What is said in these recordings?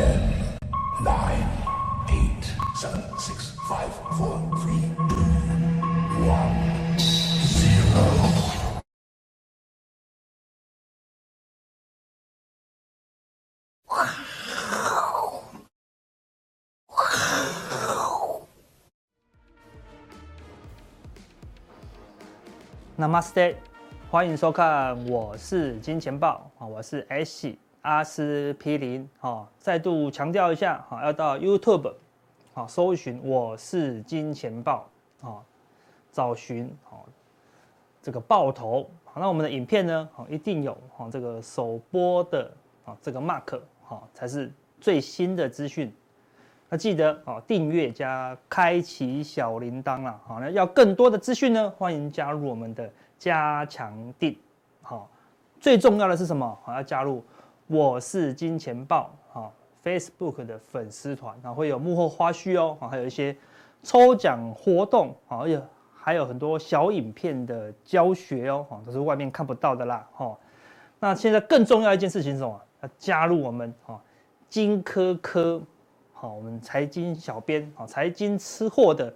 Ten, nine, eight, seven, six, five, four, three, two, one, zero. 那 Namaste，欢迎收看，我是金钱豹啊，我是 S 阿司匹林啊，再度强调一下哈，要到 YouTube 啊搜寻我是金钱豹啊，找寻啊这个豹头，好那我们的影片呢好一定有哈这个首播的啊这个 mark 哈才是最新的资讯。那记得啊，订阅加开启小铃铛啦。好，那要更多的资讯呢，欢迎加入我们的加强錠。好，最重要的是什么？好，要加入我是金钱豹啊 Facebook 的粉丝团啊，会有幕后花絮哦，还有一些抽奖活动啊，而且还有很多小影片的教学哦，都是外面看不到的啦。哈，那现在更重要一件事情是什么？要加入我们啊，金科科。好，我们财经小编啊，财经吃货的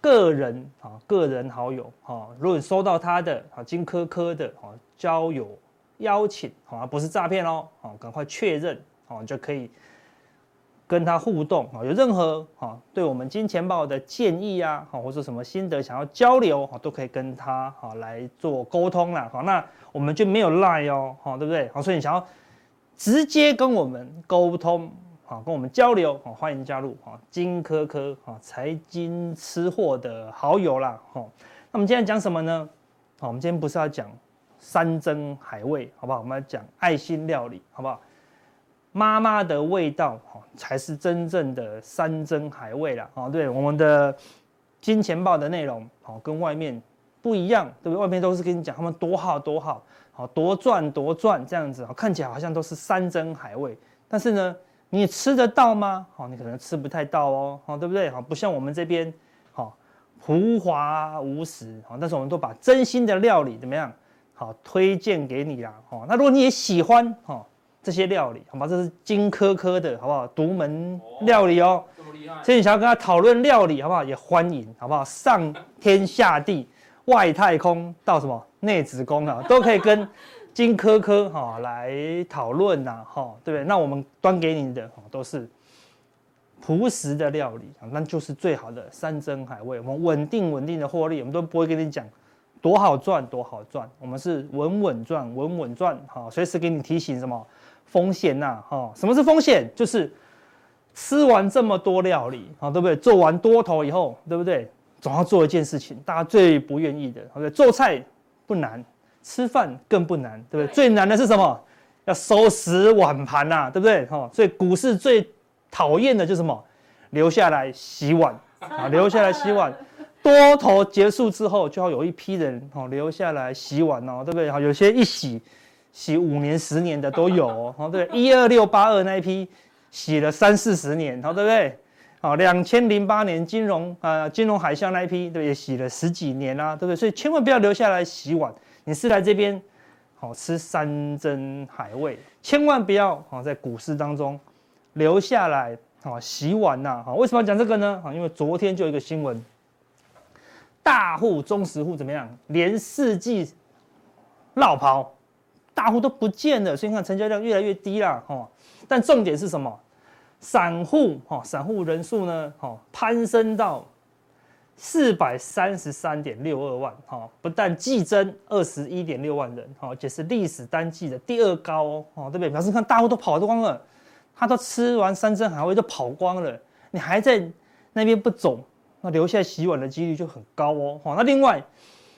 个人啊，个人好友啊，如果你收到他的啊金科科的啊交友邀请啊，不是诈骗哦，啊，赶快确认啊，就可以跟他互动啊，有任何啊对我们金钱豹的建议啊，或者什么心得想要交流啊，都可以跟他啊来做沟通啦。好，那我们就没有赖哦，好，对不对？好，所以你想要直接跟我们沟通。好，跟我们交流，好，欢迎加入，好，金科科，好，财经吃货的好友啦，好，那我们今天讲什么呢？好，我们今天不是要讲山珍海味，好不好？我们来讲爱心料理，好不好？妈妈的味道，好，才是真正的山珍海味啦，好，对，我们的金钱豹的内容，好，跟外面不一样，对不对？外面都是跟你讲他们多好多好，好多赚多赚这样子，看起来好像都是山珍海味，但是呢。你吃得到吗？好，你可能吃不太到哦，好，对不对？好，不像我们这边，好，浮华无实，好，但是我们都把真心的料理怎么样？好，推荐给你啦，哦，那如果你也喜欢，哈，这些料理，好吧，这是金科科的，好不好？独门料理哦，这么厉害，所以你想要跟他讨论料理，好不好？也欢迎，好不好？上天下地，外太空到什么内子宫啊，都可以跟。金科科哈来讨论呐哈，对不对？那我们端给你的都是朴实的料理啊，那就是最好的山珍海味。我们稳定稳定的获利，我们都不会跟你讲多好赚多好赚，我们是稳稳赚稳稳赚哈，随时给你提醒什么风险呐哈？什么是风险？就是吃完这么多料理啊，对不对？做完多头以后，对不对？总要做一件事情，大家最不愿意的，对不对？做菜不难。吃饭更不难，对不对？最难的是什么？要收拾碗盘呐，对不对？哈，所以股市最讨厌的就是什么？留下来洗碗啊，留下来洗碗。多头结束之后，就要有一批人哦留下来洗碗哦，对不对？好，有些一洗洗五年、十年的都有哦，对？一二六八二那一批洗了三四十年，好，对不对？好，两千零八年金融啊金融海啸那一批，对，也洗了十几年啦，对不对？所以千万不要留下来洗碗。你是来这边好吃山珍海味，千万不要好在股市当中留下来好洗碗呐！好，为什么要讲这个呢？因为昨天就有一个新闻，大户、中实户怎么样？连四季落跑，大户都不见了，所以你看成交量越来越低了哈。但重点是什么？散户哈，散户人数呢？哈，攀升到。四百三十三点六二万，哈，不但季增二十一点六万人，哈，而且是历史单季的第二高哦，对不对？表示看大户都跑光了，他都吃完山珍海味都跑光了，你还在那边不走，那留下洗碗的几率就很高哦，好那另外，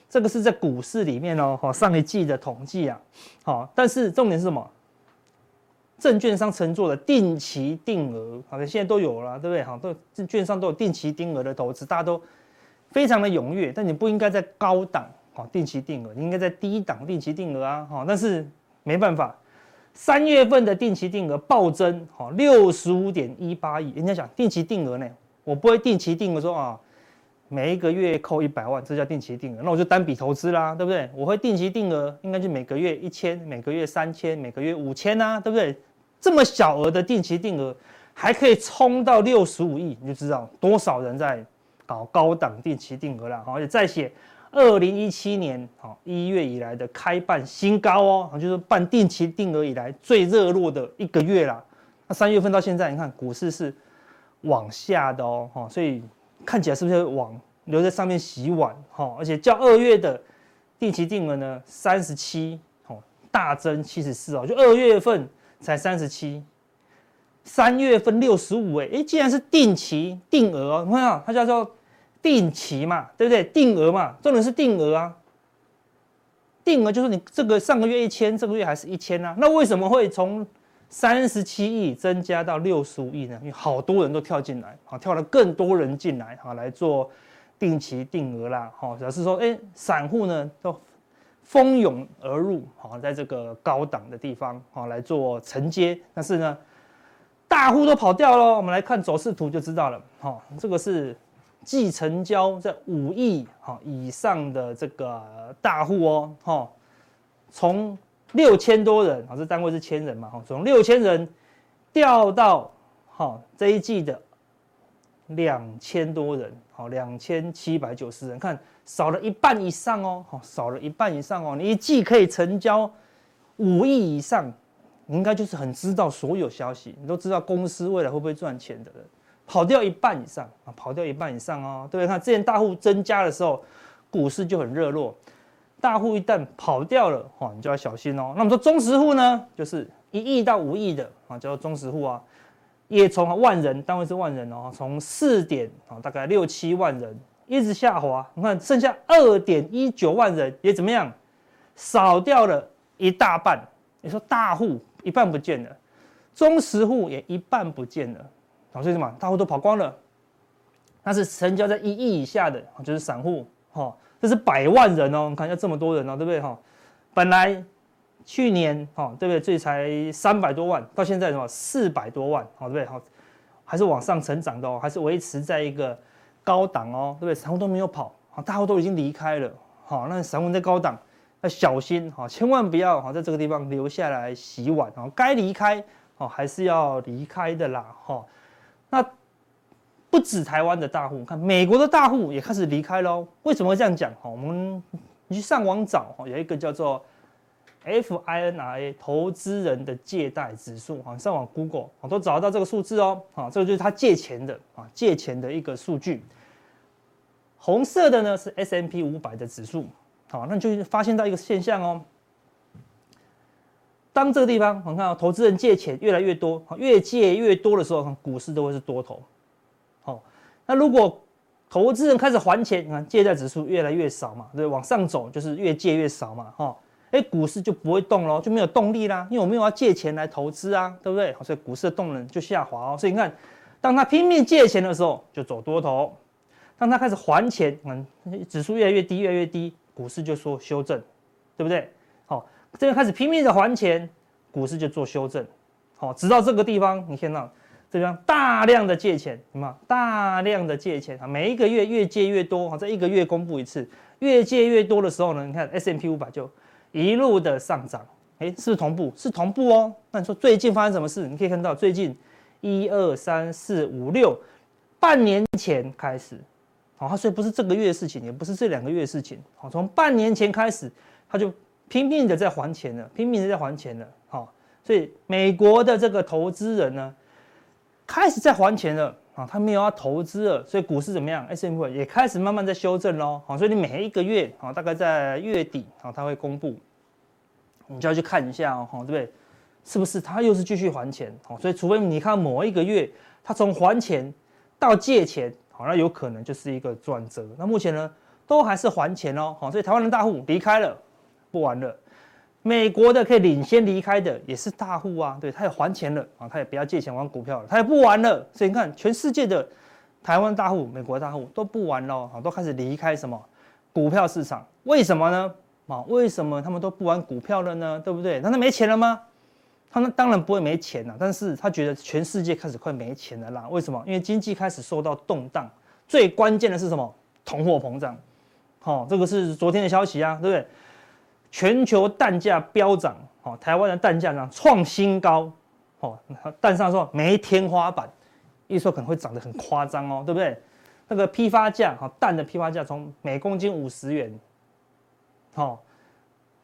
这个是在股市里面哦，上一季的统计啊，好，但是重点是什么？证券商承做的定期定额，好像，现在都有了，对不对？好，都证券商都有定期定额的投资，大家都。非常的踊跃，但你不应该在高档定期定额，你应该在低档定期定额啊，但是没办法，三月份的定期定额暴增，六十五点一八亿。人家讲定期定额呢，我不会定期定额说啊，每一个月扣一百万，这叫定期定额，那我就单笔投资啦，对不对？我会定期定额，应该就每个月一千，每个月三千，每个月五千啊，对不对？这么小额的定期定额，还可以冲到六十五亿，你就知道多少人在搞高档定期定额了。而且再写二零一七年好一月以来的开办新高哦，就是办定期定额以来最热络的一个月啦。那三月份到现在，你看股市是往下的哦，所以看起来是不是往留在上面洗碗哈？而且较二月的定期定额呢，三十七哦，大增七十四哦，就二月份才三十七，三月份六十五哎，哎，既然是定期定额，你看啊，它叫做。定期嘛，对不对？定额嘛，重点是定额啊。定额就是你这个上个月一千，这个月还是一千啊。那为什么会从三十七亿增加到六十五亿呢？因为好多人都跳进来，啊，跳了更多人进来，哈，来做定期定额啦，哈，表示说，哎，散户呢都蜂拥而入，好，在这个高档的地方，好，来做承接。但是呢，大户都跑掉了。我们来看走势图就知道了，哈，这个是。既成交在五亿哈以上的这个大户哦，哈，从六千多人啊，这单位是千人嘛，哈，从六千人掉到哈这一季的两千多人，好，两千七百九十人，看少了一半以上哦，好，少了一半以上哦，你一季可以成交五亿以上，你应该就是很知道所有消息，你都知道公司未来会不会赚钱的人。跑掉一半以上啊，跑掉一半以上哦，对不对？看之前大户增加的时候，股市就很热络。大户一旦跑掉了，哈，你就要小心哦。那么说中实户呢，就是一亿到五亿的啊，叫做中实户啊，也从万人，单位是万人哦，从四点啊，大概六七万人一直下滑，你看剩下二点一九万人也怎么样，少掉了一大半。你说大户一半不见了，中实户也一半不见了。所以什么？大户都跑光了，那是成交在一亿以下的，就是散户，哈，这是百万人哦，你看一下这么多人哦，对不对？哈，本来去年哈，对不对？这才三百多万，到现在什么四百多万，好，对不对？好，还是往上成长的哦，还是维持在一个高档哦，对不对？散户都没有跑，好，大户都已经离开了，好，那散户在高档要小心，哈，千万不要哈在这个地方留下来洗碗哦，该离开哦还是要离开的啦，哈。那不止台湾的大户，看美国的大户也开始离开喽。为什么会这样讲？哈，我们你去上网找，哈，有一个叫做 FINRA 投资人的借贷指数，哈，上网 Google，都找得到这个数字哦。啊，这个就是他借钱的啊，借钱的一个数据。红色的呢是 S M P 五百的指数，好，那你就发现到一个现象哦。当这个地方，我们看到投资人借钱越来越多，越借越多的时候，股市都会是多头。那如果投资人开始还钱，你看借贷指数越来越少嘛，对，往上走就是越借越少嘛，哈，哎，股市就不会动咯，就没有动力啦，因为我没有要借钱来投资啊，对不对？所以股市的动能就下滑哦。所以你看，当他拼命借钱的时候，就走多头；当他开始还钱，嗯，指数越来越低，越来越低，股市就说修正，对不对？好。这边开始拼命的还钱，股市就做修正，好，直到这个地方，你看到这样大量的借钱，什么？大量的借钱啊，每一个月越借越多，哈，这一个月公布一次，越借越多的时候呢，你看 S M P 五百就一路的上涨，哎，是不是同步？是同步哦。那你说最近发生什么事？你可以看到最近一二三四五六，半年前开始，好，它所以不是这个月的事情，也不是这两个月的事情，好，从半年前开始，它就。拼命的在还钱了，拼命的在还钱了，好，所以美国的这个投资人呢，开始在还钱了啊，他没有要投资了，所以股市怎么样？S M P 也开始慢慢在修正喽，好，所以你每一个月啊，大概在月底啊，他会公布，你就要去看一下哦，对不对？是不是他又是继续还钱？好，所以除非你看某一个月他从还钱到借钱，好，那有可能就是一个转折。那目前呢，都还是还钱哦，好，所以台湾的大户离开了。不玩了，美国的可以领先离开的也是大户啊，对，他也还钱了啊，他也不要借钱玩股票了，他也不玩了。所以你看，全世界的台湾大户、美国大户都不玩了啊，都开始离开什么股票市场？为什么呢？啊，为什么他们都不玩股票了呢？对不对？那他没钱了吗？他们当然不会没钱了，但是他觉得全世界开始快没钱了啦。为什么？因为经济开始受到动荡，最关键的是什么？通货膨胀。好，这个是昨天的消息啊，对不对？全球蛋价飙涨，哦台湾的蛋价呢创新高，哦，蛋上说没天花板，一说可能会涨得很夸张哦，对不对？那个批发价哈，蛋的批发价从每公斤五十元，哦，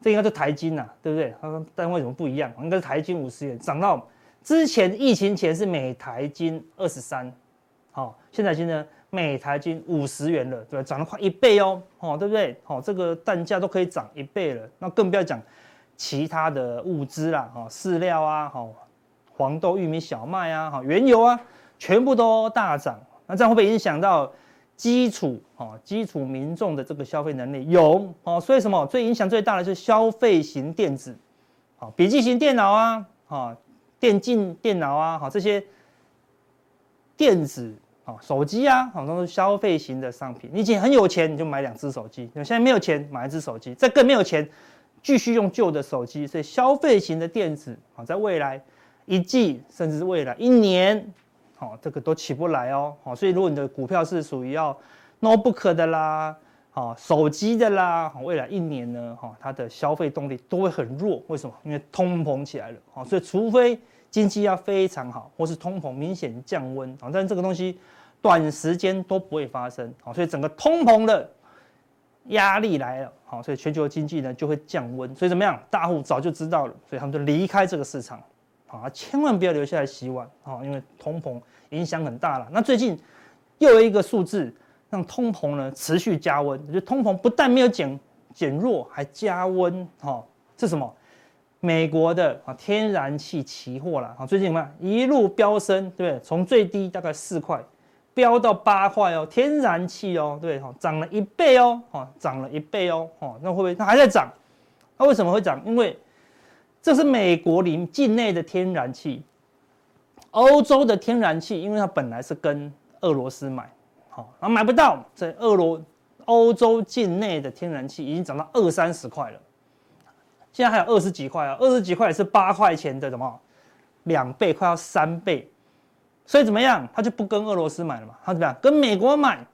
这应该是台斤呐，对不对？他说蛋为什么不一样？应该是台斤五十元，涨到之前疫情前是每台斤二十三，好，现在现在每台金五十元了，对吧？涨了快一倍哦，哦，对不对？哦，这个蛋价都可以涨一倍了，那更不要讲其他的物资啦，哈，饲料啊，哈，黄豆、玉米、小麦啊，哈，原油啊，全部都大涨。那这样会不会影响到基础啊？基础民众的这个消费能力有哦，所以什么最影响最大的就是消费型电子，好，笔记型电脑啊，哦，电竞电脑啊，好，这些电子手机啊，好，都是消费型的商品。你以前很有钱，你就买两只手机；你现在没有钱，买一只手机，再更没有钱，继续用旧的手机。所以消费型的电子啊，在未来一季，甚至是未来一年。好，这个都起不来哦。好，所以如果你的股票是属于要 notebook 的啦，好，手机的啦，好，未来一年呢，哈，它的消费动力都会很弱。为什么？因为通膨起来了。好，所以除非经济要非常好，或是通膨明显降温，啊，但这个东西短时间都不会发生。好，所以整个通膨的压力来了。好，所以全球经济呢就会降温。所以怎么样？大户早就知道了，所以他们就离开这个市场。啊，千万不要留下来洗碗啊！因为通膨影响很大了。那最近又有一个数字让通膨呢持续加温，就通膨不但没有减减弱，还加温。哈，是什么？美国的啊天然气期货了。啊，最近怎么？一路飙升，对不对？从最低大概四块飙到八块哦，天然气哦，对哈，涨了一倍哦，哈，涨了一倍哦，哈，那会不会它还在涨？那为什么会涨？因为这是美国里境内的天然气，欧洲的天然气，因为它本来是跟俄罗斯买，好，然后买不到，在俄罗欧洲境内的天然气已经涨到二三十块了，现在还有二十几块啊，二十几块是八块钱的什么两倍，快要三倍，所以怎么样，他就不跟俄罗斯买了嘛，他怎么样，跟美国买，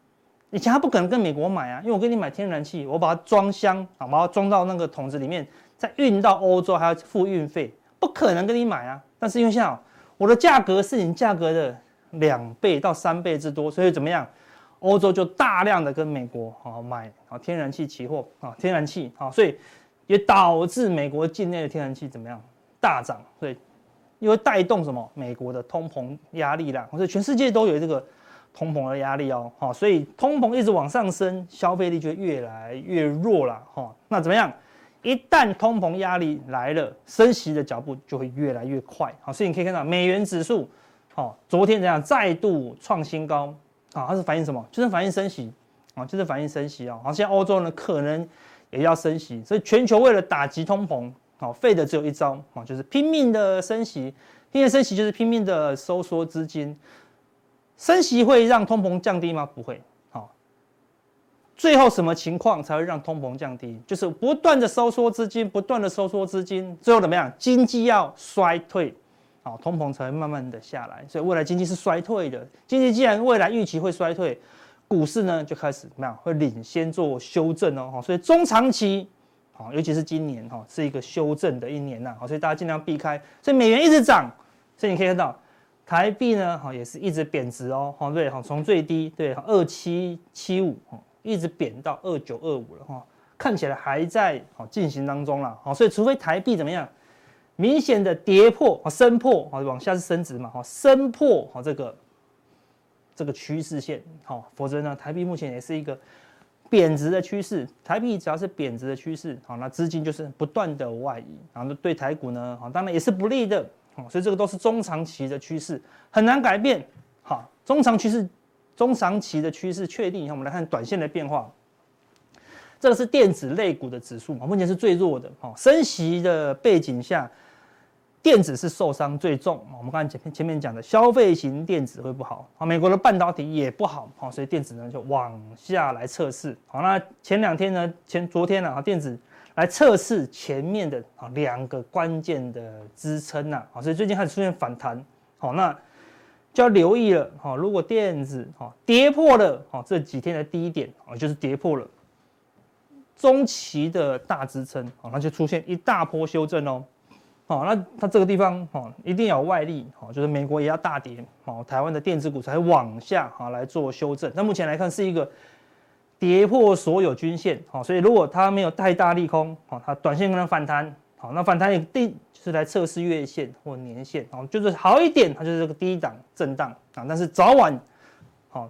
以前他不可能跟美国买啊，因为我跟你买天然气，我把它装箱好，把它装到那个桶子里面。再运到欧洲还要付运费，不可能跟你买啊！但是因为现在我的价格是你价格的两倍到三倍之多，所以怎么样？欧洲就大量的跟美国啊买啊天然气期货啊天然气啊，所以也导致美国境内的天然气怎么样大涨？所以因为带动什么？美国的通膨压力啦，所以全世界都有这个通膨的压力哦。好，所以通膨一直往上升，消费力就越来越弱了哈。那怎么样？一旦通膨压力来了，升息的脚步就会越来越快。好，所以你可以看到美元指数，好，昨天怎样再度创新高啊？它是反映什么？就是反映升息啊，就是反映升息啊。好，现在欧洲呢可能也要升息，所以全球为了打击通膨，好，废的只有一招啊，就是拼命的升息。拼命升息就是拼命的收缩资金。升息会让通膨降低吗？不会。最后什么情况才会让通膨降低？就是不断的收缩资金，不断的收缩资金，最后怎么样？经济要衰退，好，通膨才会慢慢的下来。所以未来经济是衰退的。经济既然未来预期会衰退，股市呢就开始怎么样？会领先做修正哦。所以中长期，好，尤其是今年哈，是一个修正的一年呐。好，所以大家尽量避开。所以美元一直涨，所以你可以看到台币呢，好，也是一直贬值哦。好，对，好，从最低对二七七五。一直贬到二九二五了哈，看起来还在好进行当中了，好，所以除非台币怎么样，明显的跌破啊，升破啊，往下是升值嘛，哈，升破好这个这个趋势线，好，否则呢，台币目前也是一个贬值的趋势，台币只要是贬值的趋势，好，那资金就是不断的外移，然后对台股呢，好，当然也是不利的，好，所以这个都是中长期的趋势，很难改变，好，中长趋势。中长期的趋势确定以后，我们来看短线的变化。这个是电子类股的指数嘛，目前是最弱的。哈，升息的背景下，电子是受伤最重。我们刚才前前面讲的消费型电子会不好，啊，美国的半导体也不好，好，所以电子呢就往下来测试。好，那前两天呢，前昨天呢，啊，电子来测试前面的啊两个关键的支撑呐，好，所以最近开始出现反弹。好，那。就要留意了，哈，如果电子哈跌破了，哈这几天的低点，啊就是跌破了中期的大支撑，好那就出现一大波修正哦。哦，那它这个地方哦，一定要有外力哦，就是美国也要大跌哦，台湾的电子股才往下啊来做修正。那目前来看是一个跌破所有均线哦，所以如果它没有太大利空哦，它短线可能反弹好，那反弹一定就是来测试月线或年线哦，就是好一点它就是这个低档震荡啊，但是早晚好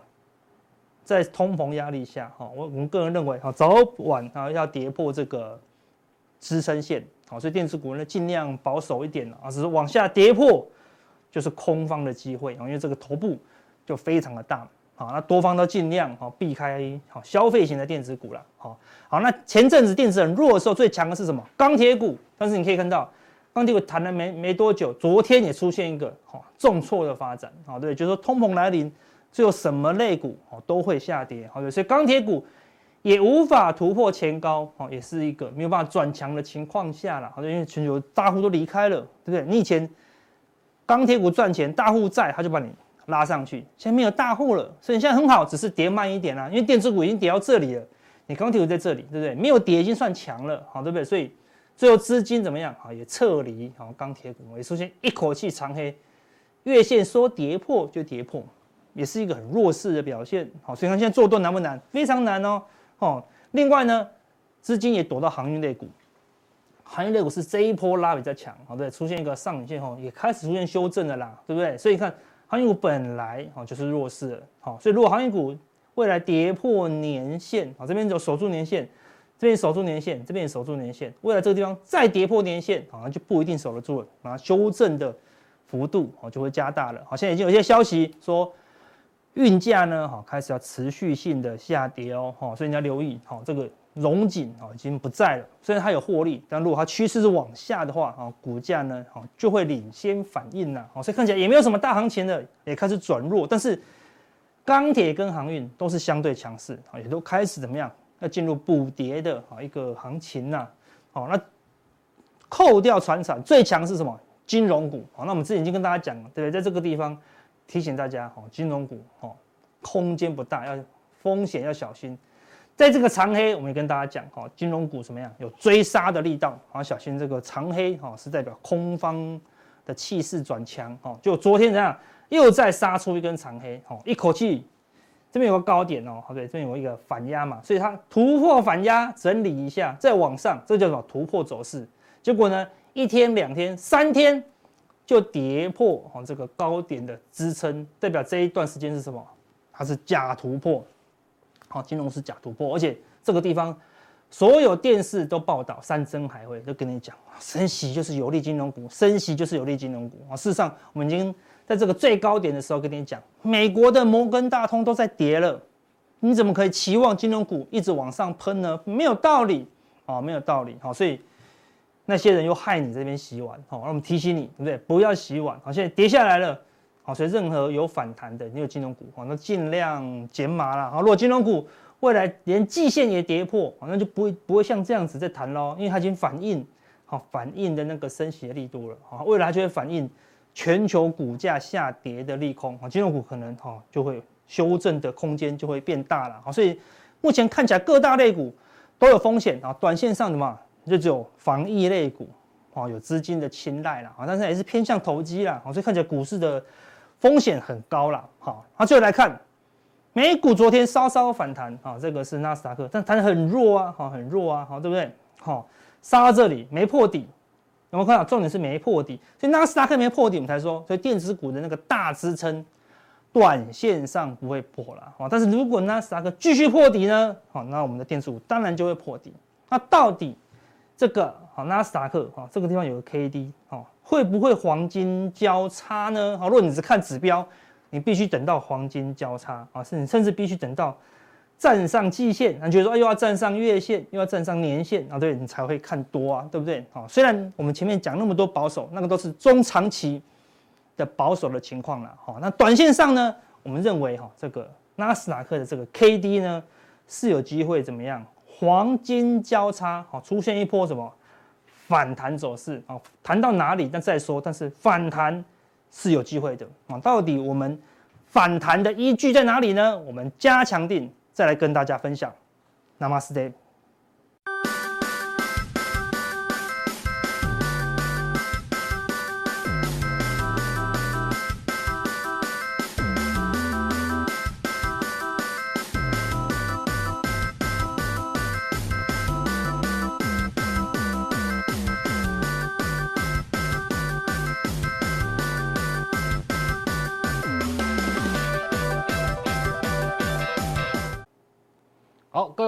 在通膨压力下哈，我我们个人认为哈，早晚啊要跌破这个支撑线。好，所以电子股呢，尽量保守一点啊，只是往下跌破，就是空方的机会啊，因为这个头部就非常的大，好，那多方都尽量好避开好消费型的电子股了，好，好，那前阵子电子很弱的时候，最强的是什么？钢铁股，但是你可以看到，钢铁股弹了没没多久，昨天也出现一个好重挫的发展，好，对，就是说通膨来临，最后什么类股哦都会下跌，好，所以钢铁股。也无法突破前高，哦，也是一个没有办法转强的情况下了，好像因为全球大户都离开了，对不对？你以前钢铁股赚钱，大户在，他就把你拉上去，现在没有大户了，所以现在很好，只是跌慢一点啦，因为电子股已经跌到这里了，你钢铁股在这里，对不对？没有跌已经算强了，好，对不对？所以最后资金怎么样？好，也撤离，好，钢铁股也出现一口气长黑，月线说跌破就跌破，也是一个很弱势的表现，好，所以看现在做多难不难？非常难哦。哦，另外呢，资金也躲到航运类股，航运类股是这一波拉比较强，好对，出现一个上影线后，也开始出现修正的啦，对不对？所以你看航运股本来哦就是弱势的，好，所以如果航运股未来跌破年线，好，这边就守住年线，这边守住年线，这边守住年线，未来这个地方再跌破年线，好像就不一定守得住了，然后修正的幅度哦就会加大了，好，现在已经有一些消息说。运价呢，哈，开始要持续性的下跌哦，哈，所以你要留意，哈，这个荣景啊已经不在了，虽然它有获利，但如果它趋势是往下的话，啊，股价呢，哈，就会领先反应呐，好，所以看起来也没有什么大行情的，也开始转弱，但是钢铁跟航运都是相对强势，啊，也都开始怎么样，要进入补跌的啊一个行情呐，好，那扣掉船产最强是什么？金融股，好，那我们之前已经跟大家讲了，对不对？在这个地方。提醒大家，哈，金融股，哈，空间不大，要风险要小心。在这个长黑，我们也跟大家讲，哈，金融股什么样？有追杀的力道，好，小心这个长黑，哈，是代表空方的气势转强，哈。就昨天这样，又再杀出一根长黑，哈，一口气，这边有个高点哦，好，对，这边有一个反压嘛，所以它突破反压，整理一下，再往上，这叫做突破走势。结果呢，一天、两天、三天。就跌破哦，这个高点的支撑，代表这一段时间是什么？它是假突破，好，金融是假突破，而且这个地方所有电视都报道，山珍海味都跟你讲，升息就是有利金融股，升息就是有利金融股啊。事实上，我们已经在这个最高点的时候跟你讲，美国的摩根大通都在跌了，你怎么可以期望金融股一直往上喷呢？没有道理啊，没有道理，好，所以。那些人又害你这边洗碗，好，那我们提醒你，对不对？不要洗碗，好，现在跌下来了，好，所以任何有反弹的，你有金融股，好，那尽量减码了，好，如果金融股未来连季线也跌破，好，那就不会不会像这样子在弹喽，因为它已经反映，好，反映的那个升息的力度了，好，未来就会反映全球股价下跌的利空，好，金融股可能哈就会修正的空间就会变大了，好，所以目前看起来各大类股都有风险啊，短线上的嘛。就只有防疫类股，哦，有资金的青睐啦，但是也是偏向投机啦，所以看起来股市的风险很高啦，好，那最后来看美股昨天稍稍反弹，啊，这个是纳斯达克，但弹得很弱啊，好，很弱啊，好，对不对？好，杀到这里没破底，有没有看到？重点是没破底，所以纳斯达克没破底，我们才说，所以电子股的那个大支撑，短线上不会破了，啊，但是如果纳斯达克继续破底呢，好，那我们的电子股当然就会破底，那到底？这个好，纳斯达克哈，这个地方有个 K D 哈，会不会黄金交叉呢？好，如果你只看指标，你必须等到黄金交叉啊，甚甚至必须等到站上季线，你觉得说又要站上月线，又要站上年线啊，对，你才会看多啊，对不对？好，虽然我们前面讲那么多保守，那个都是中长期的保守的情况了，好，那短线上呢，我们认为哈，这个纳斯达克的这个 K D 呢是有机会怎么样？黄金交叉，好，出现一波什么反弹走势啊？弹到哪里？那再说。但是反弹是有机会的啊！到底我们反弹的依据在哪里呢？我们加强定再来跟大家分享。Namaste。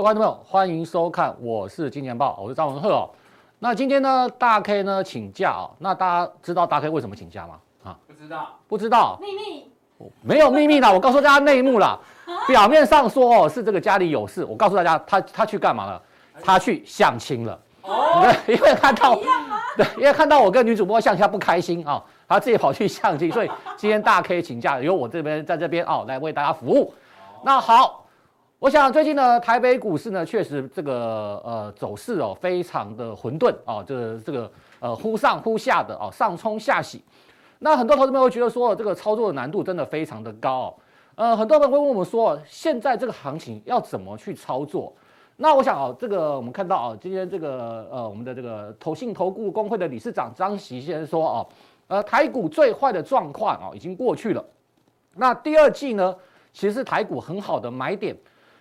观众朋友，欢迎收看，我是金钱豹，我是张文鹤哦。那今天呢，大 K 呢请假哦。那大家知道大 K 为什么请假吗？啊，不知道，不知道，秘密，没有秘密啦，我告诉大家内幕啦。表面上说哦是这个家里有事，我告诉大家，他他去干嘛了？他去相亲了。哦，对，因为看到，对，因为看到我跟女主播相亲，他不开心啊，他自己跑去相亲，所以今天大 K 请假，由我这边在这边哦来为大家服务。那好。我想最近呢，台北股市呢，确实这个呃走势哦，非常的混沌啊，这个这个呃忽上忽下的哦，上冲下洗。那很多投资朋友会觉得说，这个操作的难度真的非常的高哦。呃，很多人会问我们说，现在这个行情要怎么去操作？那我想哦，这个我们看到哦，今天这个呃我们的这个投信投顾公会的理事长张锡先生说哦，呃台股最坏的状况哦已经过去了。那第二季呢，其实是台股很好的买点。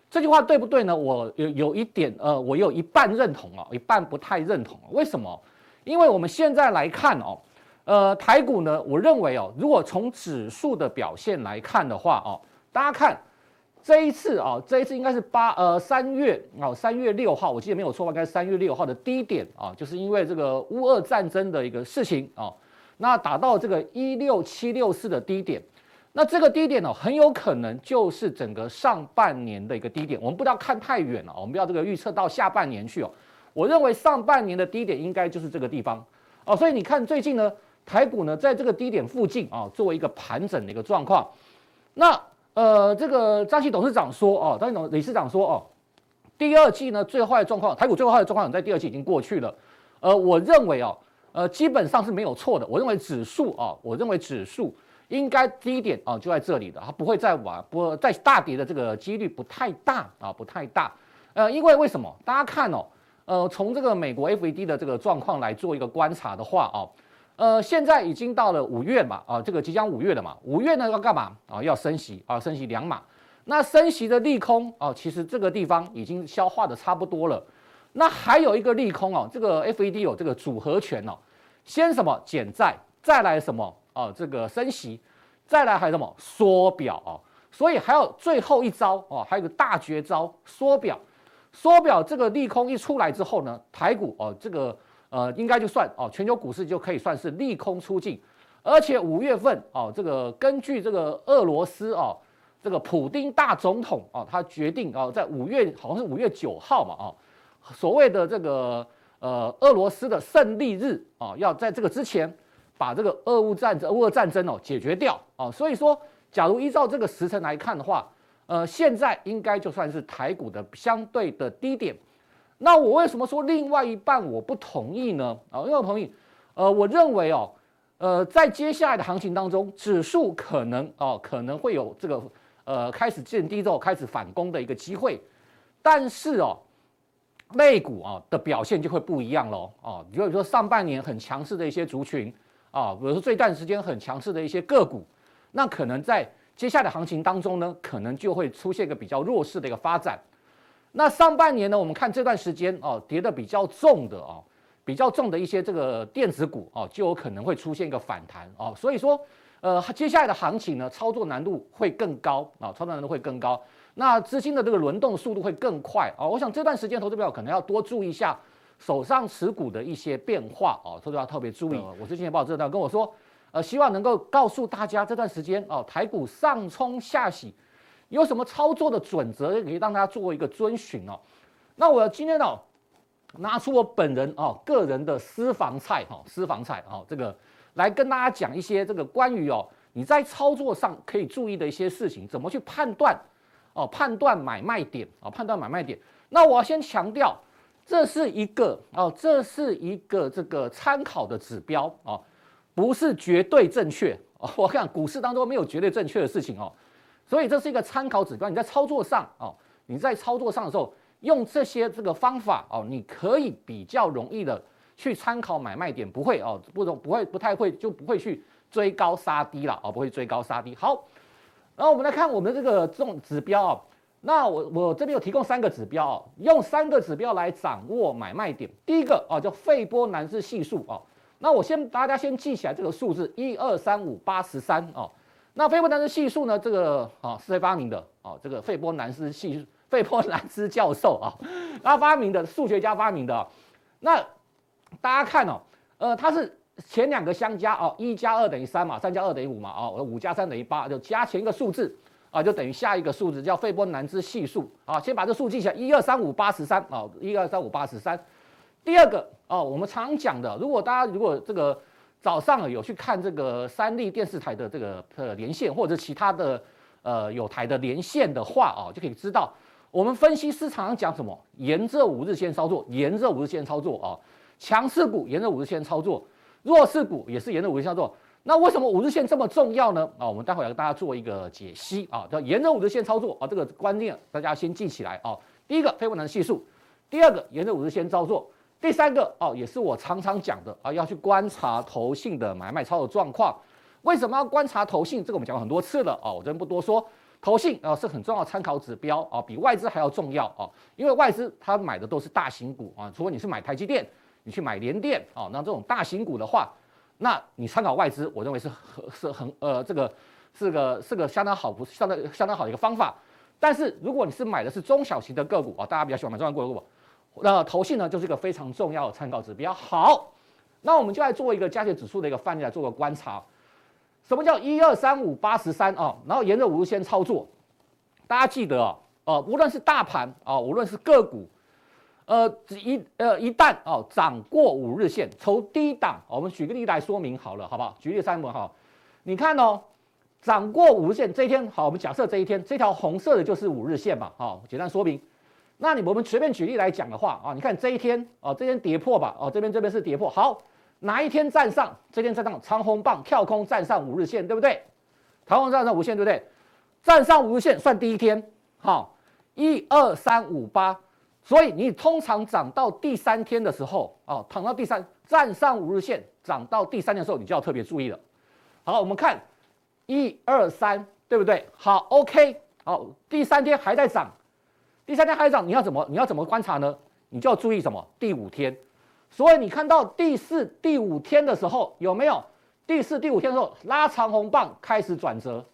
这句话对不对呢？我有有一点，呃，我有一半认同啊，一半不太认同。为什么？因为我们现在来看哦，呃，台股呢，我认为哦，如果从指数的表现来看的话哦，大家看这一次啊，这一次应该是八呃三月哦，三月六号，我记得没有错吧？应该是三月六号的低点啊，就是因为这个乌俄战争的一个事情啊，那打到这个一六七六四的低点。那这个低点呢，很有可能就是整个上半年的一个低点。我们不要看太远了，我们不要这个预测到下半年去哦。我认为上半年的低点应该就是这个地方哦。所以你看最近呢，台股呢在这个低点附近啊，作为一个盘整的一个状况。那呃，这个张锡董事长说哦，张锡董理事长说哦，第二季呢最坏的状况，台股最坏的状况在第二季已经过去了。呃，我认为哦，呃，基本上是没有错的。我认为指数啊，我认为指数。应该低点啊就在这里的，它不会再往不再大跌的这个几率不太大啊，不太大。呃，因为为什么？大家看哦，呃，从这个美国 FED 的这个状况来做一个观察的话啊，呃，现在已经到了五月嘛啊，这个即将五月了嘛，五月呢要干嘛啊？要升息啊，升息两码。那升息的利空啊，其实这个地方已经消化的差不多了。那还有一个利空哦，这个 FED 有这个组合拳哦，先什么减债，再来什么？哦，这个升息，再来还有什么缩表啊？所以还有最后一招哦，还有个大绝招缩表。缩表这个利空一出来之后呢，台股哦，这个呃应该就算哦，全球股市就可以算是利空出尽。而且五月份哦，这个根据这个俄罗斯哦，这个普丁大总统哦，他决定哦，在五月好像是五月九号嘛哦，所谓的这个呃俄罗斯的胜利日哦，要在这个之前。把这个俄乌战争、乌战争哦解决掉哦，所以说，假如依照这个时辰来看的话，呃，现在应该就算是台股的相对的低点。那我为什么说另外一半我不同意呢？啊，因为我同意，呃，我认为哦，呃，在接下来的行情当中，指数可能哦可能会有这个呃开始见低之后开始反攻的一个机会，但是哦，类股啊的表现就会不一样喽哦，比如说上半年很强势的一些族群。啊，比如说这段时间很强势的一些个股，那可能在接下来的行情当中呢，可能就会出现一个比较弱势的一个发展。那上半年呢，我们看这段时间哦，跌得比较重的哦，比较重的一些这个电子股哦，就有可能会出现一个反弹哦。所以说，呃，接下来的行情呢，操作难度会更高啊，操作难度会更高。那资金的这个轮动速度会更快啊。我想这段时间投资朋友可能要多注意一下。手上持股的一些变化哦，所以要特别注意。我最近也报这段跟我说，呃，希望能够告诉大家这段时间哦，台股上冲下洗，有什么操作的准则可以让大家做一个遵循哦。那我今天哦，拿出我本人哦个人的私房菜哈，私房菜哦，这个来跟大家讲一些这个关于哦你在操作上可以注意的一些事情，怎么去判断哦，判断买卖点啊，判断买卖点。那我要先强调。这是一个哦，这是一个这个参考的指标哦，不是绝对正确哦。我看股市当中没有绝对正确的事情哦，所以这是一个参考指标。你在操作上哦，你在操作上的时候用这些这个方法哦，你可以比较容易的去参考买卖点，不会哦，不容不会不太会就不会去追高杀低了哦，不会追高杀低。好，然后我们来看我们这个这种指标啊。那我我这边有提供三个指标哦，用三个指标来掌握买卖点。第一个哦叫费波南氏系数哦，那我先大家先记起来这个数字一二三五八十三哦。那费波南氏系数呢，这个啊是谁发明的哦？这个费波南氏系数费波南斯教授啊，他发明的数学家发明的、那大家看哦，呃，它是前两个相加哦，一加二等于三嘛，三加二等于五嘛，哦，五加三等于八，就加前一个数字啊，就等于下一个数字，叫费波南兹系数啊。先把这数记起来，一二三五八十三啊，一二三五八十三。第二个哦，我们常讲的，如果大家如果这个早上有去看这个三立电视台的这个呃连线，或者其他的呃有台的连线的话啊，就可以知道。我们分析师常常讲什么？沿着五日线操作，沿着五日线操作啊！强势股沿着五日线操作，弱势股也是沿着五日线操作。那为什么五日线这么重要呢？啊，我们待会儿要跟大家做一个解析啊，叫沿着五日线操作啊，这个观念大家先记起来啊。第一个，费波那系数；第二个，沿着五日线操作；第三个，哦，也是我常常讲的啊，要去观察投信的买卖操作状况。为什么要观察投信？这个我们讲过很多次了啊，我这边不多说。投信啊是很重要参考指标啊，比外资还要重要啊，因为外资它买的都是大型股啊，除非你是买台积电，你去买联电啊，那这种大型股的话，那你参考外资，我认为是是很呃这个是个是个相当好不相当相当好的一个方法。但是如果你是买的是中小型的个股啊，大家比较喜欢买中小型个股，那投信呢就是一个非常重要的参考指标。好，那我们就来做一个加权指数的一个范例来做个观察。什么叫一二三五八十三啊？然后沿着五日线操作，大家记得啊，呃，无论是大盘啊，无论是个股，呃，一呃一旦哦涨过五日线，从低档，我们举个例来说明好了，好不好？举例三模哈，你看哦，涨过五日线这一天，好，我们假设这一天这条红色的就是五日线嘛，好，简单说明。那你我们随便举例来讲的话啊，你看这一天哦，这边跌破吧，哦，这边这边是跌破，好。哪一天站上？这天站上长红棒跳空站上五日线，对不对？长红站上五日线，对不对？站上五日线算第一天，好，一二三五八。所以你通常涨到第三天的时候，哦，涨到第三站上五日线，涨到第三天的时候，你就要特别注意了。好，我们看一二三，对不对？好，OK，好，第三天还在涨，第三天还在涨，你要怎么你要怎么观察呢？你就要注意什么？第五天。所以你看到第四、第五天的时候，有没有第四、第五天的时候拉长红棒开始转折，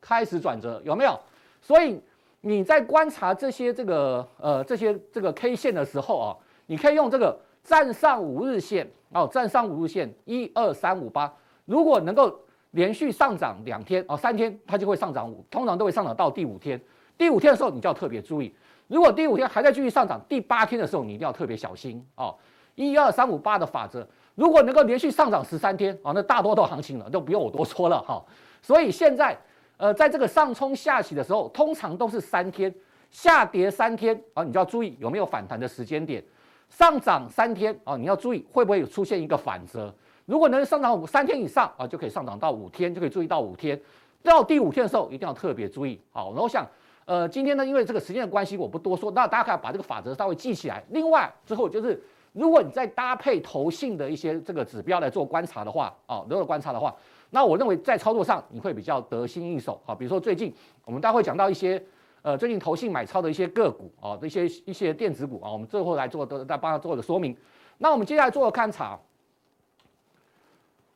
开始转折有没有？所以你在观察这些这个呃这些这个 K 线的时候啊，你可以用这个站上五日线哦，站上五日线一二三五八，如果能够连续上涨两天哦三天，它就会上涨五，通常都会上涨到第五天。第五天的时候你就要特别注意，如果第五天还在继续上涨，第八天的时候你一定要特别小心哦。一二三五八的法则，如果能够连续上涨十三天啊，那大多头行情了，就不用我多说了哈。所以现在，呃，在这个上冲下洗的时候，通常都是三天下跌三天啊，你就要注意有没有反弹的时间点。上涨三天啊，你要注意会不会有出现一个反折。如果能上涨五三天以上啊，就可以上涨到五天，就可以注意到五天。到第五天的时候，一定要特别注意。好，然后我想，呃，今天呢，因为这个时间的关系，我不多说，那大家可以把这个法则稍微记起来。另外，之后就是。如果你再搭配投信的一些这个指标来做观察的话，啊，如果观察的话，那我认为在操作上你会比较得心应手啊。比如说最近我们待会讲到一些，呃，最近投信买超的一些个股啊，一些一些电子股啊，我们最后来做的再帮他做个说明。那我们接下来做个观察。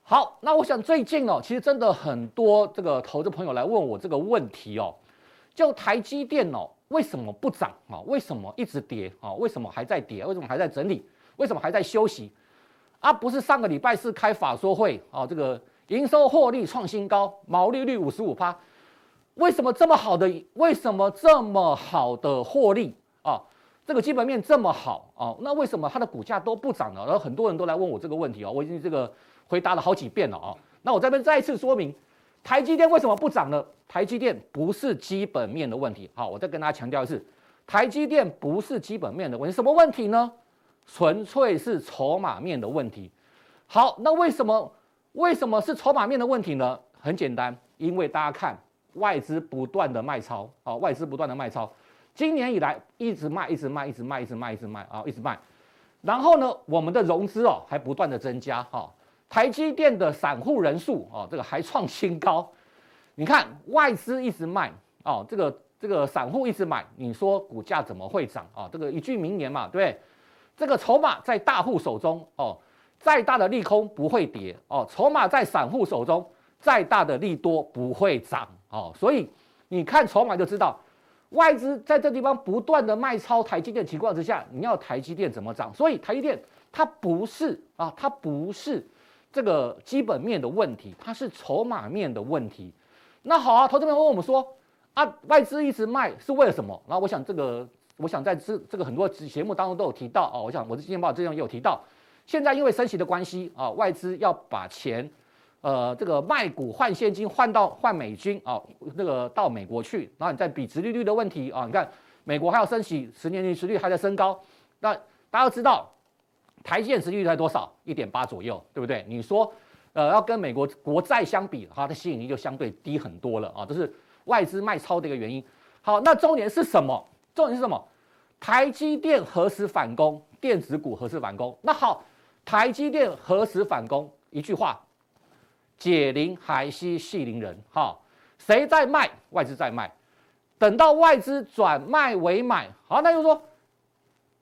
好，那我想最近哦，其实真的很多这个投资朋友来问我这个问题哦，就台积电哦，为什么不涨啊？为什么一直跌啊？为什么还在跌？为什么还在整理？为什么还在休息？啊，不是上个礼拜四开法说会啊，这个营收获利创新高，毛利率五十五趴，为什么这么好的？为什么这么好的获利啊？这个基本面这么好啊？那为什么它的股价都不涨了？然后很多人都来问我这个问题啊，我已经这个回答了好几遍了啊。那我这边再一次说明，台积电为什么不涨呢？台积电不是基本面的问题。好，我再跟大家强调一次，台积电不是基本面的问题，什么问题呢？纯粹是筹码面的问题。好，那为什么为什么是筹码面的问题呢？很简单，因为大家看外资不断的卖超啊，外资不断的卖超，今年以来一直卖，一直卖，一直卖，一直卖，一直卖啊，一直卖。然后呢，我们的融资哦还不断的增加哈，台积电的散户人数啊，这个还创新高。你看外资一直卖哦，这个这个散户一直买，你说股价怎么会涨啊？这个一句名言嘛，对？这个筹码在大户手中哦，再大的利空不会跌哦；筹码在散户手中，再大的利多不会涨哦。所以你看筹码就知道，外资在这地方不断的卖超台积电情况之下，你要台积电怎么涨？所以台积电它不是啊，它不是这个基本面的问题，它是筹码面的问题。那好啊，投资朋友问我们说啊，外资一直卖是为了什么？然后我想这个，我想在这这个很多节目当中都有提到啊，我想我的今天报之前也有提到，现在因为升息的关系啊，外资要把钱。呃，这个卖股换现金换到换美金啊，那个到美国去，然后你再比殖利率的问题啊，你看美国还要升息，十年期殖利率还在升高，那大家都知道台积电殖利率在多少？一点八左右，对不对？你说呃要跟美国国债相比，它的吸引力就相对低很多了啊，这是外资卖超的一个原因。好，那重点是什么？重点是什么？台积电何时反攻？电子股何时反攻？那好，台积电何时反攻？一句话。解铃还须系铃人，哈，谁在卖？外资在卖。等到外资转卖为买，好，那就说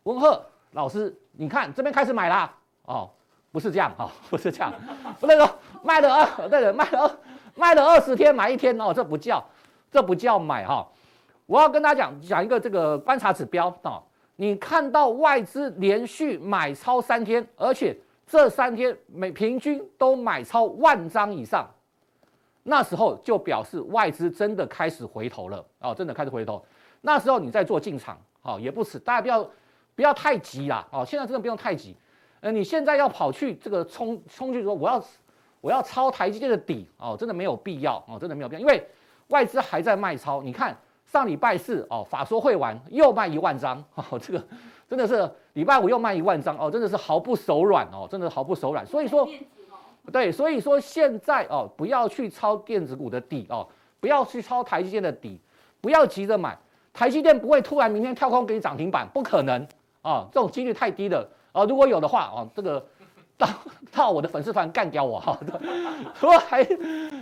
文赫老师，你看这边开始买啦，哦，不是这样，哈，不是这样，不能说卖了二，对的，卖了二，卖了二十天买一天哦，这不叫，这不叫买哈。我要跟大家讲讲一个这个观察指标啊，你看到外资连续买超三天，而且。这三天每平均都买超万张以上，那时候就表示外资真的开始回头了哦，真的开始回头。那时候你再做进场，好也不迟，大家不要不要太急啦哦。现在真的不用太急，呃，你现在要跑去这个冲冲去说我要我要抄台积电的底哦，真的没有必要哦，真的没有必要，因为外资还在卖超。你看上礼拜四哦，法说会完又卖一万张 哦，这个。真的是礼拜五又卖一万张哦，真的是毫不手软哦，真的毫不手软。所以说，对，所以说现在哦，不要去抄电子股的底哦，不要去抄台积电的底，不要急着买。台积电不会突然明天跳空给你涨停板，不可能啊，这种几率太低了啊。如果有的话哦，这个 到我的粉丝团干掉我哈。如果台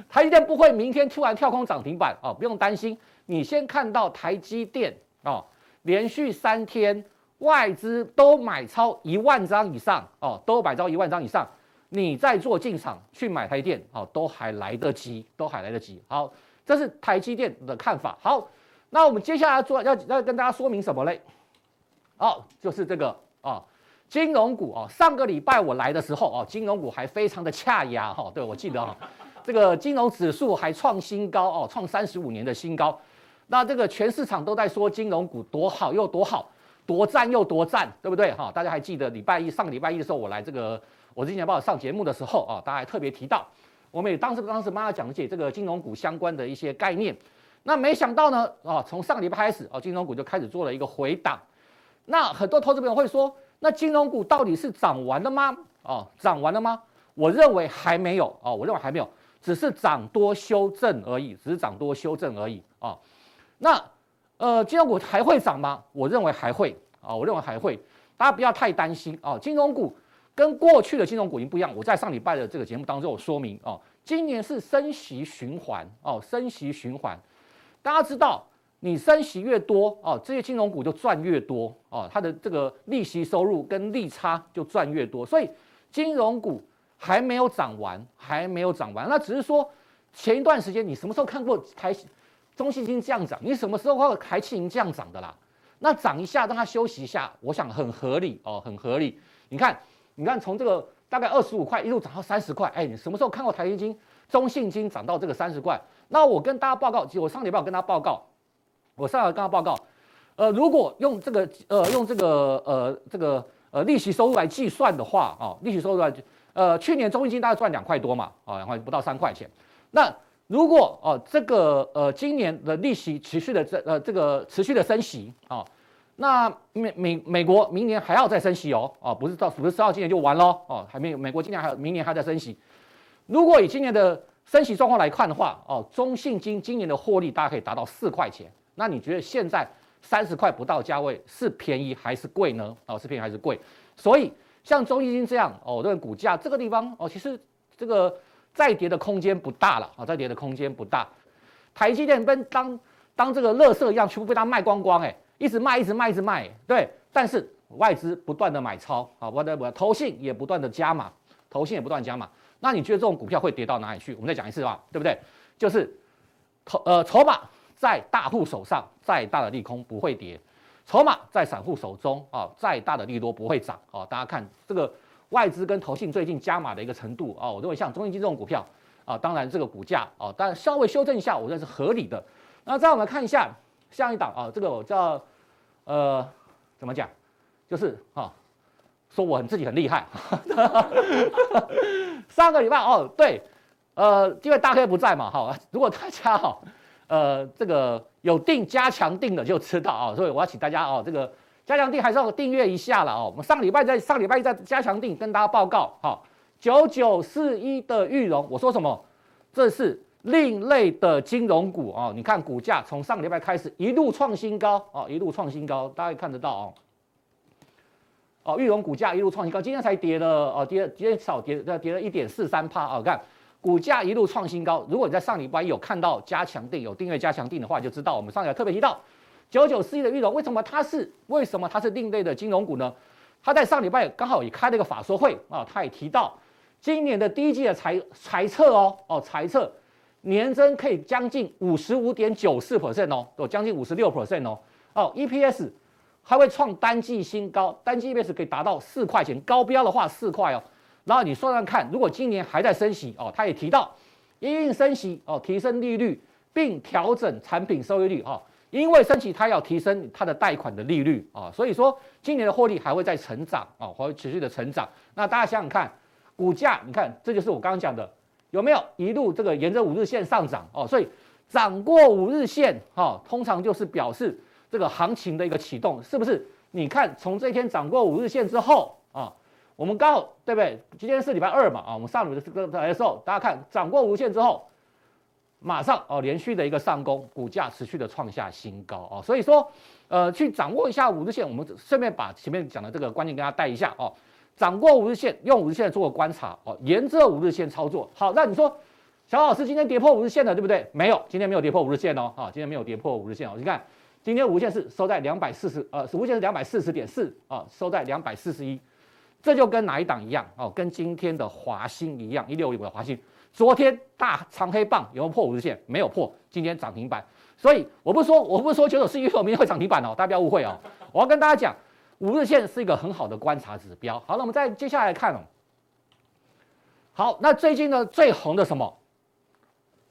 台积电不会明天突然跳空涨停板哦，不用担心。你先看到台积电哦，连续三天。外资都买超一万张以上哦，都买超一万张以上，你再做进场去买台电哦，都还来得及，都还来得及。好，这是台积电的看法。好，那我们接下来做要要跟大家说明什么嘞？哦，就是这个哦，金融股哦，上个礼拜我来的时候哦，金融股还非常的恰牙哈，对，我记得哈，这个金融指数还创新高哦，创三十五年的新高。那这个全市场都在说金融股多好又多好。多赞又多赞，对不对？哈，大家还记得礼拜一上个礼拜一的时候，我来这个我之前帮我上节目的时候啊，大家还特别提到，我们也当时当时帮他讲解这个金融股相关的一些概念。那没想到呢，啊，从上个礼拜开始啊，金融股就开始做了一个回档。那很多投资朋友会说，那金融股到底是涨完了吗？哦，涨完了吗？我认为还没有哦，我认为还没有，只是涨多修正而已，只是涨多修正而已啊。那。呃，金融股还会涨吗？我认为还会啊，我认为还会，大家不要太担心啊。金融股跟过去的金融股已经不一样。我在上礼拜的这个节目当中有说明哦，今年是升息循环哦，升息循环。大家知道，你升息越多哦，这些金融股就赚越多哦，它的这个利息收入跟利差就赚越多。所以金融股还没有涨完，还没有涨完。那只是说前一段时间你什么时候看过台？中信金这样涨，你什么时候看过台企银这样涨的啦？那涨一下，让它休息一下，我想很合理哦，很合理。你看，你看，从这个大概二十五块一路涨到三十块，哎，你什么时候看过台积金、中信金涨到这个三十块？那我跟大家报告，我上礼拜我跟大家报告，我上礼拜跟大家报告，呃，如果用这个呃用这个呃这个呃利息收入来计算的话啊，利息收入来，呃，去年中信金大概赚两块多嘛，啊，两块不到三块钱，那。如果哦，这个呃，今年的利息持续的这呃这个持续的升息啊，那美美美国明年还要再升息哦，哦，不是到不是到今年就完喽哦，还没有，美国今年还有明年还在升息。如果以今年的升息状况来看的话，哦，中信金今年的获利大概可以达到四块钱，那你觉得现在三十块不到价位是便宜还是贵呢？哦，是便宜还是贵？所以像中信金这样哦，这个股价这个地方哦，其实这个。再跌的空间不大了啊！再跌的空间不大，台积电跟当当这个垃圾一样，全部被它卖光光哎，一直卖，一直卖，一直卖，对。但是外资不断的买超啊，不断不断，投信也不断的加码，投信也不断加码。那你觉得这种股票会跌到哪里去？我们再讲一次吧，对不对？就是投呃筹码在大户手上，再大的利空不会跌；筹码在散户手中啊，再大的利多不会涨。啊，大家看这个外资跟投信最近加码的一个程度啊，我认为像中信金这种股票啊，当然这个股价啊，当然稍微修正一下，我认为是合理的。那再我们看一下下一档啊，这个我叫呃怎么讲，就是啊，说我很自己很厉害。上个礼拜哦，对，呃，因为大黑不在嘛，哈，如果大家哈。呃，这个有定加强定的就知道啊，所以我要请大家哦，这个加强定还是要订阅一下了哦。我们上礼拜在上礼拜在加强定跟大家报告，好，九九四一的裕融，我说什么？这是另类的金融股啊！你看股价从上礼拜开始一路创新高啊，一路创新高，大家看得到哦。哦，裕融股价一路创新高，今天才跌了哦，跌今天少跌，跌了一点四三趴啊，看。股价一路创新高。如果你在上礼拜有看到加强定、有订阅加强定的话，就知道我们上礼拜特别提到九九四一的裕融，为什么它是为什么它是另类的金融股呢？它在上礼拜刚好也开了一个法说会啊，他也提到今年的第一季的财财测哦哦财测年增可以将近五十五点九四 percent 哦，有将近五十六 percent 哦哦 EPS 还会创单季新高，单季 EPS 可以达到四块钱，高标的话四块哦。然后你算算看，如果今年还在升息哦，他也提到，因应升息哦，提升利率并调整产品收益率哦，因为升息，它要提升它的贷款的利率啊，所以说今年的获利还会再成长啊，还会持续的成长。那大家想想看，股价你看，这就是我刚刚讲的，有没有一路这个沿着五日线上涨哦？所以涨过五日线哈，通常就是表示这个行情的一个启动，是不是？你看从这一天涨过五日线之后啊。我们刚好对不对？今天是礼拜二嘛，啊，我们上午的这个的时候，大家看涨过无限之后，马上哦连续的一个上攻，股价持续的创下新高哦，所以说，呃，去掌握一下五日线，我们顺便把前面讲的这个观念跟大家带一下哦。涨过五日线，用五日线做个观察哦，沿着五日线操作。好，那你说，小老师今天跌破五日线了，对不对？没有，今天没有跌破五日线哦，啊，今天没有跌破五日线哦。你看，今天五日线是收在两百四十，呃，五日线是两百四十点四啊，收在两百四十一。这就跟哪一档一样哦？跟今天的华兴一样，一六五的华兴，昨天大长黑棒有没有破五日线？没有破，今天涨停板。所以我不说，我不说九九四一明天会涨停板哦，大家不要误会哦。我要跟大家讲，五日线是一个很好的观察指标。好，那我们再接下来看哦。好，那最近呢最红的什么？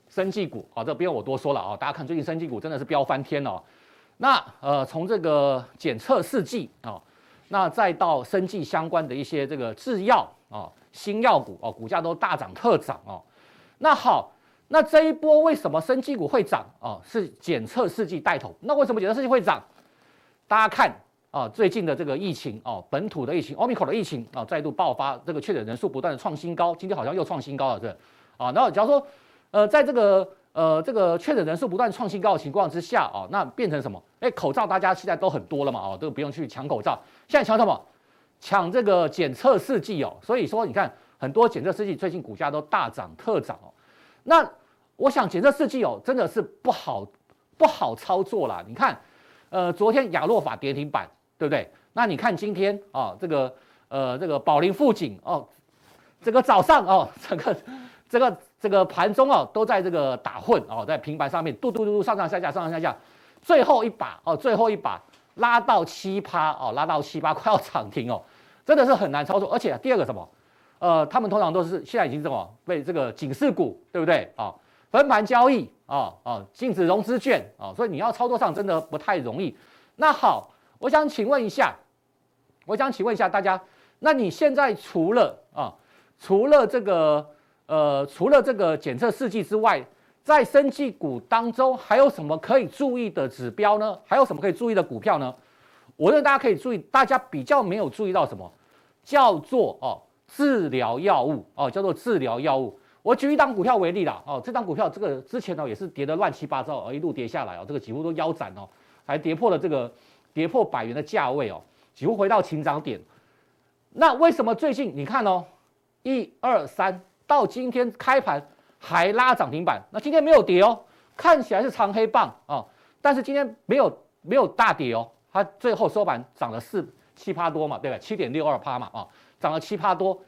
生技股啊，这不用我多说了啊，大家看最近生技股真的是飙翻天哦。那呃，从这个检测试剂啊。那再到生技相关的一些这个制药啊、新药股哦，股价都大涨特涨哦。那好，那这一波为什么生技股会涨啊？是检测试剂带头。那为什么检测试剂会涨？大家看啊，最近的这个疫情哦，本土的疫情，Omicron 的疫情啊，再度爆发，这个确诊人数不断的创新高，今天好像又创新高了，是啊。然后假如说呃，在这个呃，这个确诊人数不断创新高的情况之下哦，那变成什么？诶，口罩大家现在都很多了嘛，哦，都不用去抢口罩。现在抢什么？抢这个检测试剂哦。所以说，你看很多检测试剂最近股价都大涨特涨哦。那我想检测试剂哦，真的是不好不好操作啦。你看，呃，昨天亚诺法跌停板，对不对？那你看今天啊，这个呃，这个宝林富锦哦，这个早上哦，整个 这个。这个盘中哦，都在这个打混哦，在平板上面嘟嘟嘟嘟上上下下上上下下，最后一把哦，最后一把拉到七趴哦，拉到七趴 快要涨停哦，真的是很难操作。而且第二个什么，呃，他们通常都是现在已经什么被这个警示股，对不对啊？分盘交易啊啊，禁止融资券啊，所以你要操作上真的不太容易。那好，我想请问一下，我想请问一下大家，那你现在除了啊，除了这个。呃，除了这个检测试剂之外，在生技股当中还有什么可以注意的指标呢？还有什么可以注意的股票呢？我认为大家可以注意，大家比较没有注意到什么，叫做哦治疗药物哦，叫做治疗药物。我举一档股票为例啦，哦，这档股票这个之前呢也是跌得乱七八糟，而一路跌下来哦，这个几乎都腰斩哦，还跌破了这个跌破百元的价位哦，几乎回到起涨点。那为什么最近你看哦，一二三。到今天开盘还拉涨停板，那今天没有跌哦，看起来是长黑棒啊、哦，但是今天没有没有大跌哦，它最后收盘涨了四七趴多嘛，对吧？七点六二趴嘛，啊、哦，涨了七趴多。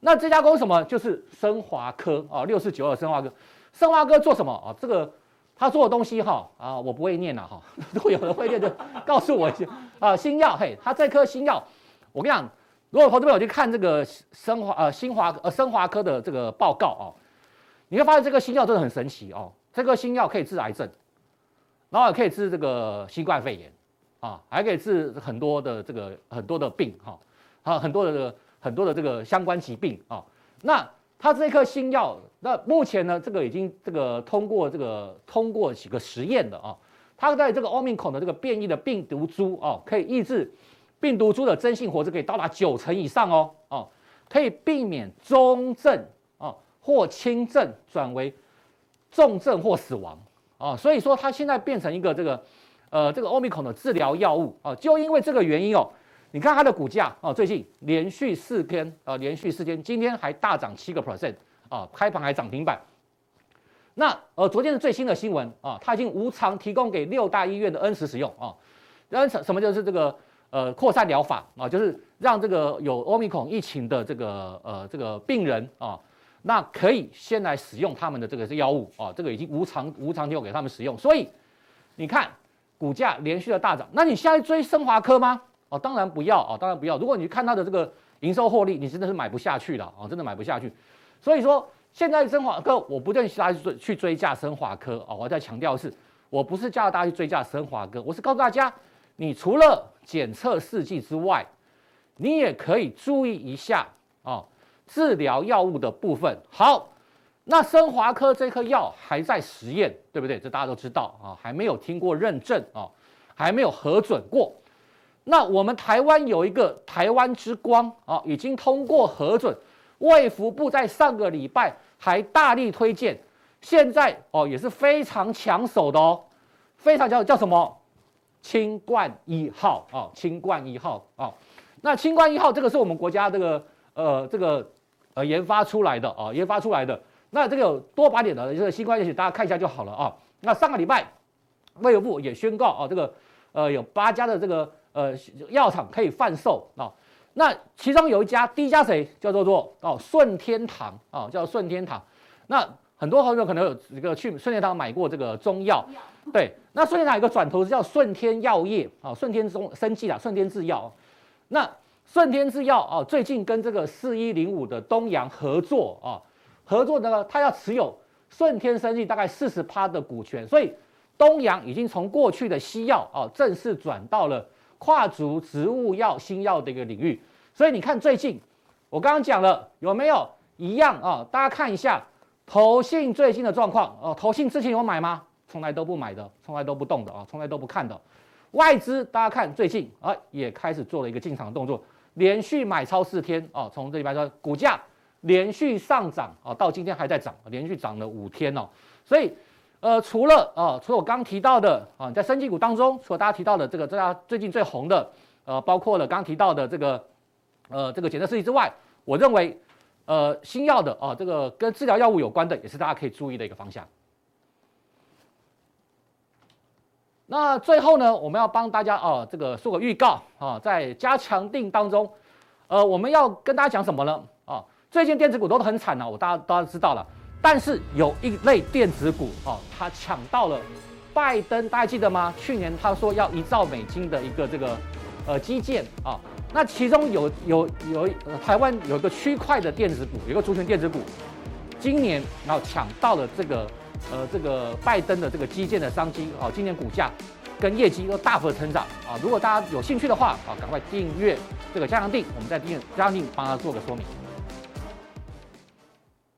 那这家公司什么？就是升华科啊，六四九二升华科。升华科做什么啊？这个他做的东西哈啊，我不会念了哈，如果有人会念就告诉我一下啊。新药嘿，他这颗新药，我跟你讲，如果投资朋友去看这个生华呃新华呃生华科的这个报告哦，你会发现这个新药真的很神奇哦，这个新药可以治癌症，然后也可以治这个新冠肺炎啊，还可以治很多的这个很多的病哈，啊很多的这个很多的这个相关疾病啊，那。它这颗新药，那目前呢，这个已经这个通过这个通过几个实验的啊，它在这个奥密克戎的这个变异的病毒株哦，可以抑制病毒株的真性活值可以到达九成以上哦哦，可以避免中症啊或轻症转为重症或死亡啊，所以说它现在变成一个这个呃这个奥密克戎的治疗药物啊，就因为这个原因哦。你看它的股价啊，最近连续四天啊，连续四天，今天还大涨七个 percent 啊，开盘还涨停板。那呃，昨天的最新的新闻啊，它已经无偿提供给六大医院的 N 十使用啊。N 什什么就是这个呃扩散疗法啊，就是让这个有欧米孔疫情的这个呃这个病人啊，那可以先来使用他们的这个药物啊，这个已经无偿无偿提供给他们使用。所以你看股价连续的大涨，那你现在追升华科吗？哦，当然不要哦，当然不要。如果你看它的这个营收获利，你真的是买不下去了哦，真的买不下去。所以说，现在升华科，我不建议大家去追去追价升华科哦。我再强调是，我不是叫大家去追价升华科，我是告诉大家，你除了检测试剂之外，你也可以注意一下哦，治疗药物的部分。好，那升华科这颗药还在实验，对不对？这大家都知道啊，还没有听过认证啊，还没有核准过。那我们台湾有一个台湾之光啊，已经通过核准，卫福部在上个礼拜还大力推荐，现在哦也是非常抢手的哦，非常抢手叫什么？清冠一号啊，清冠一号啊，那清冠一号这个是我们国家这个呃这个呃研发出来的啊，研发出来的，那这个有多靶点的这个新冠疫情，大家看一下就好了啊。那上个礼拜卫福部也宣告啊，这个呃有八家的这个。呃，药厂可以贩售啊、那其中有一家，第一家谁叫做做哦顺天堂啊、叫顺天堂。那很多朋友可能有这个去顺天堂买过这个中药，对。那顺天堂有一个转投资叫顺天药业啊，顺天中生技啊，顺天制药。那顺天制药啊，最近跟这个四一零五的东阳合作啊，合作呢，他要持有顺天生技大概四十趴的股权，所以东阳已经从过去的西药啊，正式转到了。跨足植物药、新药的一个领域，所以你看最近我刚刚讲了有没有一样啊？大家看一下投信最近的状况哦。投信之前有买吗？从来都不买的，从来都不动的啊，从来都不看的。外资大家看最近啊，也开始做了一个进场的动作，连续买超四天啊，从这里边说股价连续上涨啊，到今天还在涨，连续涨了五天哦，所以。呃，除了啊、除了我刚提到的啊，在生技股当中，除了大家提到的这个，大家最近最红的，呃，包括了刚提到的这个，呃，这个检测试剂之外，我认为，呃，新药的啊、这个跟治疗药物有关的，也是大家可以注意的一个方向。那最后呢，我们要帮大家啊、这个做个预告啊，在加强定当中，呃，我们要跟大家讲什么呢？啊，最近电子股都很惨啊，我大家大家知道了。但是有一类电子股哦，它抢到了拜登，大家记得吗？去年他说要一兆美金的一个这个呃基建啊，那其中有有有台湾有一个区块的电子股，有一个族群电子股，今年然后抢到了这个呃这个拜登的这个基建的商机啊，今年股价跟业绩都大幅的成长啊。如果大家有兴趣的话啊，赶快订阅这个加强定，我们在订阅加强定帮他做个说明。